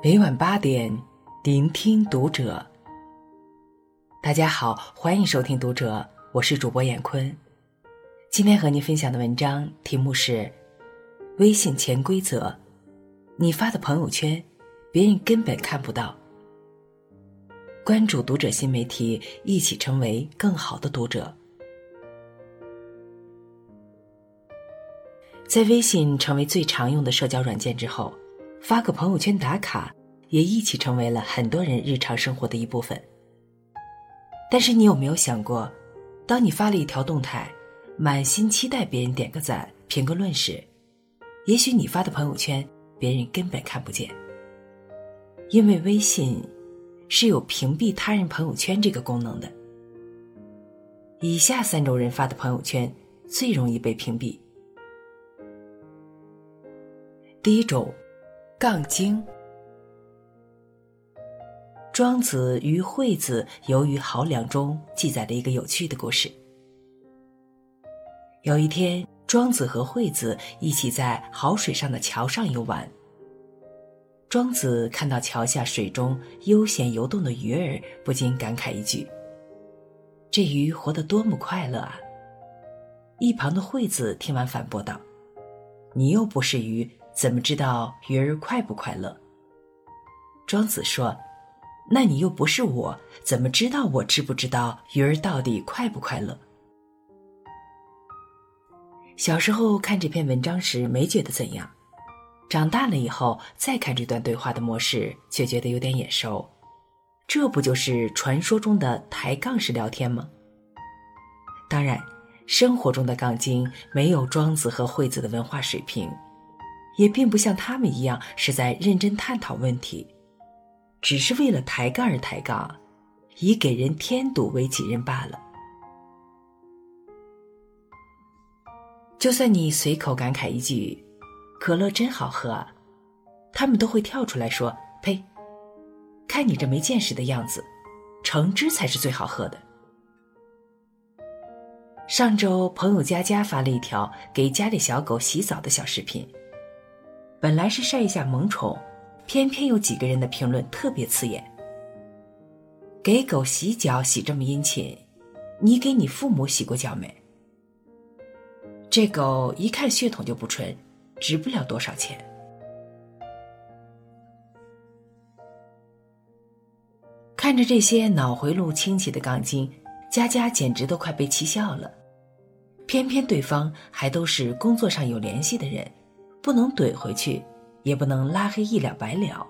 每晚八点，聆听读者。大家好，欢迎收听《读者》，我是主播闫坤。今天和您分享的文章题目是：微信潜规则，你发的朋友圈，别人根本看不到。关注《读者》新媒体，一起成为更好的读者。在微信成为最常用的社交软件之后。发个朋友圈打卡，也一起成为了很多人日常生活的一部分。但是你有没有想过，当你发了一条动态，满心期待别人点个赞、评个论时，也许你发的朋友圈别人根本看不见，因为微信是有屏蔽他人朋友圈这个功能的。以下三种人发的朋友圈最容易被屏蔽。第一种。杠精。庄子与惠子游于濠梁中记载了一个有趣的故事。有一天，庄子和惠子一起在濠水上的桥上游玩。庄子看到桥下水中悠闲游动的鱼儿，不禁感慨一句：“这鱼活得多么快乐啊！”一旁的惠子听完反驳道：“你又不是鱼。”怎么知道鱼儿快不快乐？庄子说：“那你又不是我，怎么知道我知不知道鱼儿到底快不快乐？”小时候看这篇文章时没觉得怎样，长大了以后再看这段对话的模式，却觉得有点眼熟。这不就是传说中的抬杠式聊天吗？当然，生活中的杠精没有庄子和惠子的文化水平。也并不像他们一样是在认真探讨问题，只是为了抬杠而抬杠，以给人添堵为己任罢了。就算你随口感慨一句“可乐真好喝”，他们都会跳出来说：“呸！看你这没见识的样子，橙汁才是最好喝的。”上周，朋友佳佳发了一条给家里小狗洗澡的小视频。本来是晒一下萌宠，偏偏有几个人的评论特别刺眼。给狗洗脚洗这么殷勤，你给你父母洗过脚没？这狗一看血统就不纯，值不了多少钱。看着这些脑回路清奇的杠精，佳佳简直都快被气笑了。偏偏对方还都是工作上有联系的人。不能怼回去，也不能拉黑一了百了，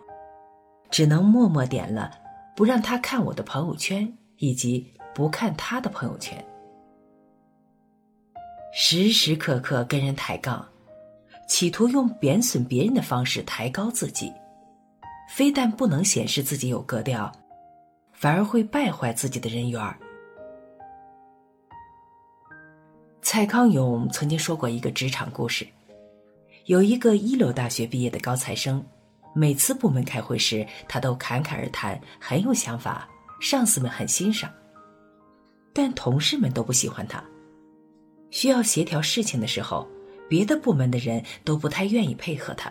只能默默点了，不让他看我的朋友圈，以及不看他的朋友圈。时时刻刻跟人抬杠，企图用贬损别人的方式抬高自己，非但不能显示自己有格调，反而会败坏自己的人缘。蔡康永曾经说过一个职场故事。有一个一流大学毕业的高材生，每次部门开会时，他都侃侃而谈，很有想法，上司们很欣赏。但同事们都不喜欢他。需要协调事情的时候，别的部门的人都不太愿意配合他，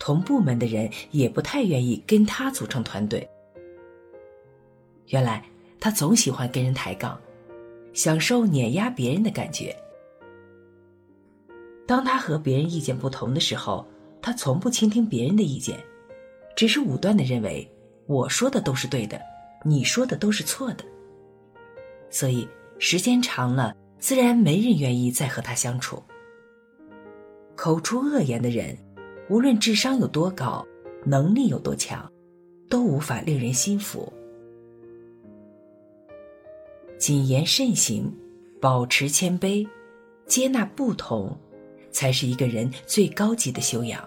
同部门的人也不太愿意跟他组成团队。原来他总喜欢跟人抬杠，享受碾压别人的感觉。当他和别人意见不同的时候，他从不倾听别人的意见，只是武断的认为我说的都是对的，你说的都是错的。所以时间长了，自然没人愿意再和他相处。口出恶言的人，无论智商有多高，能力有多强，都无法令人心服。谨言慎行，保持谦卑，接纳不同。才是一个人最高级的修养。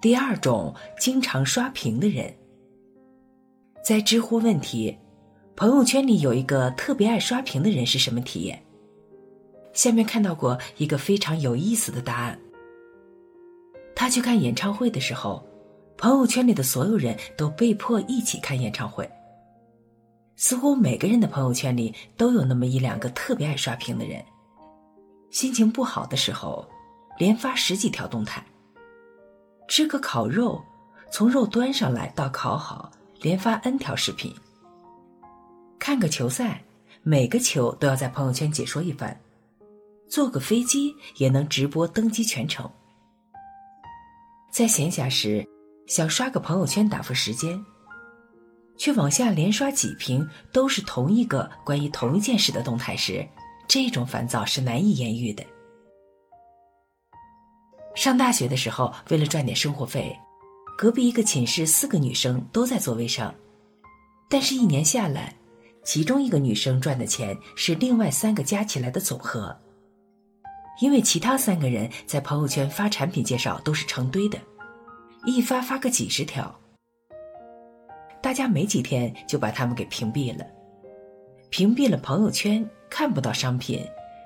第二种，经常刷屏的人，在知乎问题：朋友圈里有一个特别爱刷屏的人是什么体验？下面看到过一个非常有意思的答案。他去看演唱会的时候，朋友圈里的所有人都被迫一起看演唱会。似乎每个人的朋友圈里都有那么一两个特别爱刷屏的人。心情不好的时候，连发十几条动态。吃个烤肉，从肉端上来到烤好，连发 N 条视频。看个球赛，每个球都要在朋友圈解说一番。坐个飞机也能直播登机全程。在闲暇时，想刷个朋友圈打发时间，却往下连刷几屏都是同一个关于同一件事的动态时，这种烦躁是难以言喻的。上大学的时候，为了赚点生活费，隔壁一个寝室四个女生都在做微商，但是，一年下来，其中一个女生赚的钱是另外三个加起来的总和。因为其他三个人在朋友圈发产品介绍都是成堆的，一发发个几十条，大家没几天就把他们给屏蔽了。屏蔽了朋友圈，看不到商品，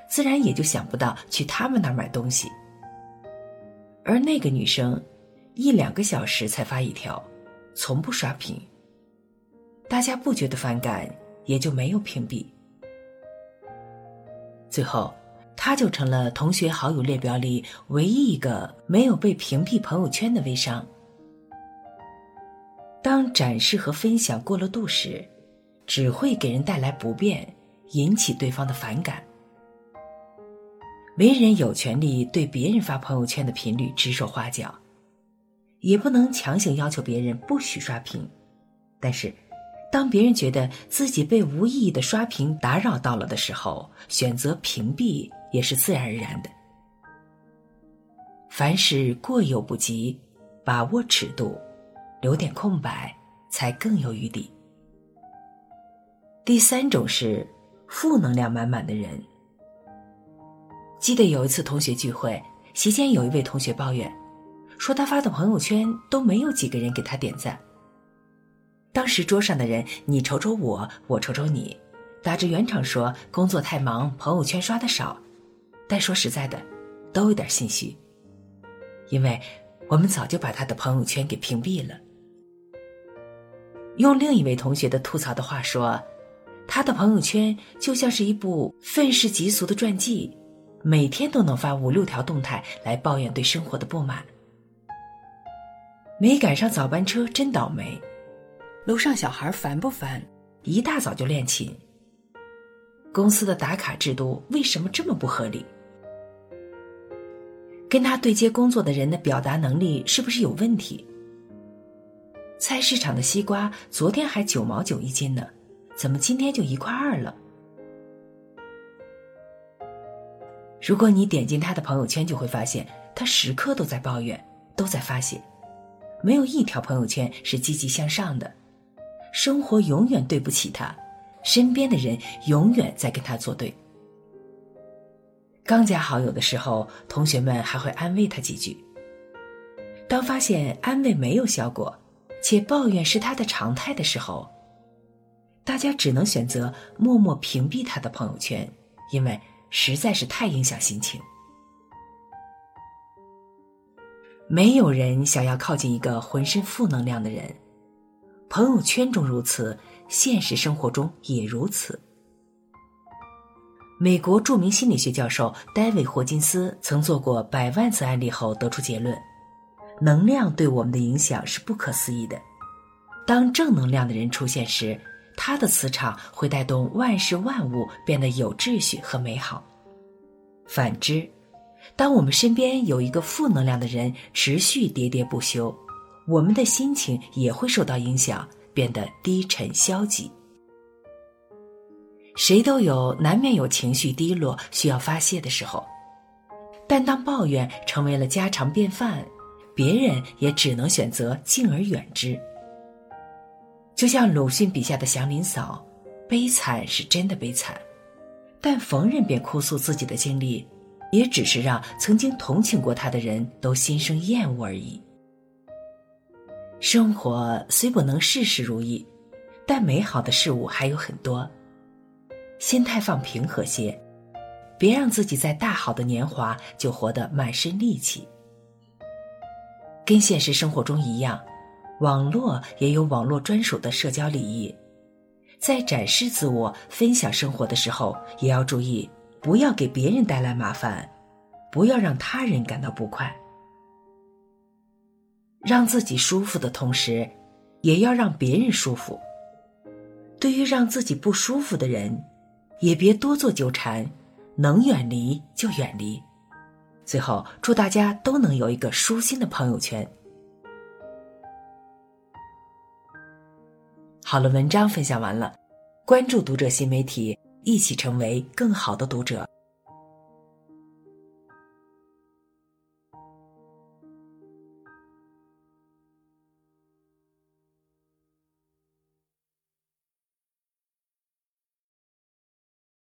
自然也就想不到去他们那儿买东西。而那个女生，一两个小时才发一条，从不刷屏，大家不觉得反感，也就没有屏蔽。最后。他就成了同学好友列表里唯一一个没有被屏蔽朋友圈的微商。当展示和分享过了度时，只会给人带来不便，引起对方的反感。没人有权利对别人发朋友圈的频率指手画脚，也不能强行要求别人不许刷屏。但是，当别人觉得自己被无意义的刷屏打扰到了的时候，选择屏蔽。也是自然而然的。凡事过犹不及，把握尺度，留点空白，才更有余地。第三种是负能量满满的人。记得有一次同学聚会，席间有一位同学抱怨，说他发的朋友圈都没有几个人给他点赞。当时桌上的人你瞅瞅我，我瞅瞅你，打着圆场说工作太忙，朋友圈刷的少。但说实在的，都有点心虚，因为我们早就把他的朋友圈给屏蔽了。用另一位同学的吐槽的话说，他的朋友圈就像是一部愤世嫉俗的传记，每天都能发五六条动态来抱怨对生活的不满。没赶上早班车真倒霉，楼上小孩烦不烦？一大早就练琴。公司的打卡制度为什么这么不合理？跟他对接工作的人的表达能力是不是有问题？菜市场的西瓜昨天还九毛九一斤呢，怎么今天就一块二了？如果你点进他的朋友圈，就会发现他时刻都在抱怨，都在发泄，没有一条朋友圈是积极向上的。生活永远对不起他，身边的人永远在跟他作对。刚加好友的时候，同学们还会安慰他几句。当发现安慰没有效果，且抱怨是他的常态的时候，大家只能选择默默屏蔽他的朋友圈，因为实在是太影响心情。没有人想要靠近一个浑身负能量的人，朋友圈中如此，现实生活中也如此。美国著名心理学教授戴维·霍金斯曾做过百万次案例后得出结论：能量对我们的影响是不可思议的。当正能量的人出现时，他的磁场会带动万事万物变得有秩序和美好。反之，当我们身边有一个负能量的人持续喋喋不休，我们的心情也会受到影响，变得低沉消极。谁都有难免有情绪低落需要发泄的时候，但当抱怨成为了家常便饭，别人也只能选择敬而远之。就像鲁迅笔下的祥林嫂，悲惨是真的悲惨，但逢人便哭诉自己的经历，也只是让曾经同情过他的人都心生厌恶而已。生活虽不能事事如意，但美好的事物还有很多。心态放平和些，别让自己在大好的年华就活得满身戾气。跟现实生活中一样，网络也有网络专属的社交礼仪，在展示自我、分享生活的时候，也要注意，不要给别人带来麻烦，不要让他人感到不快。让自己舒服的同时，也要让别人舒服。对于让自己不舒服的人，也别多做纠缠，能远离就远离。最后，祝大家都能有一个舒心的朋友圈。好了，文章分享完了，关注读者新媒体，一起成为更好的读者。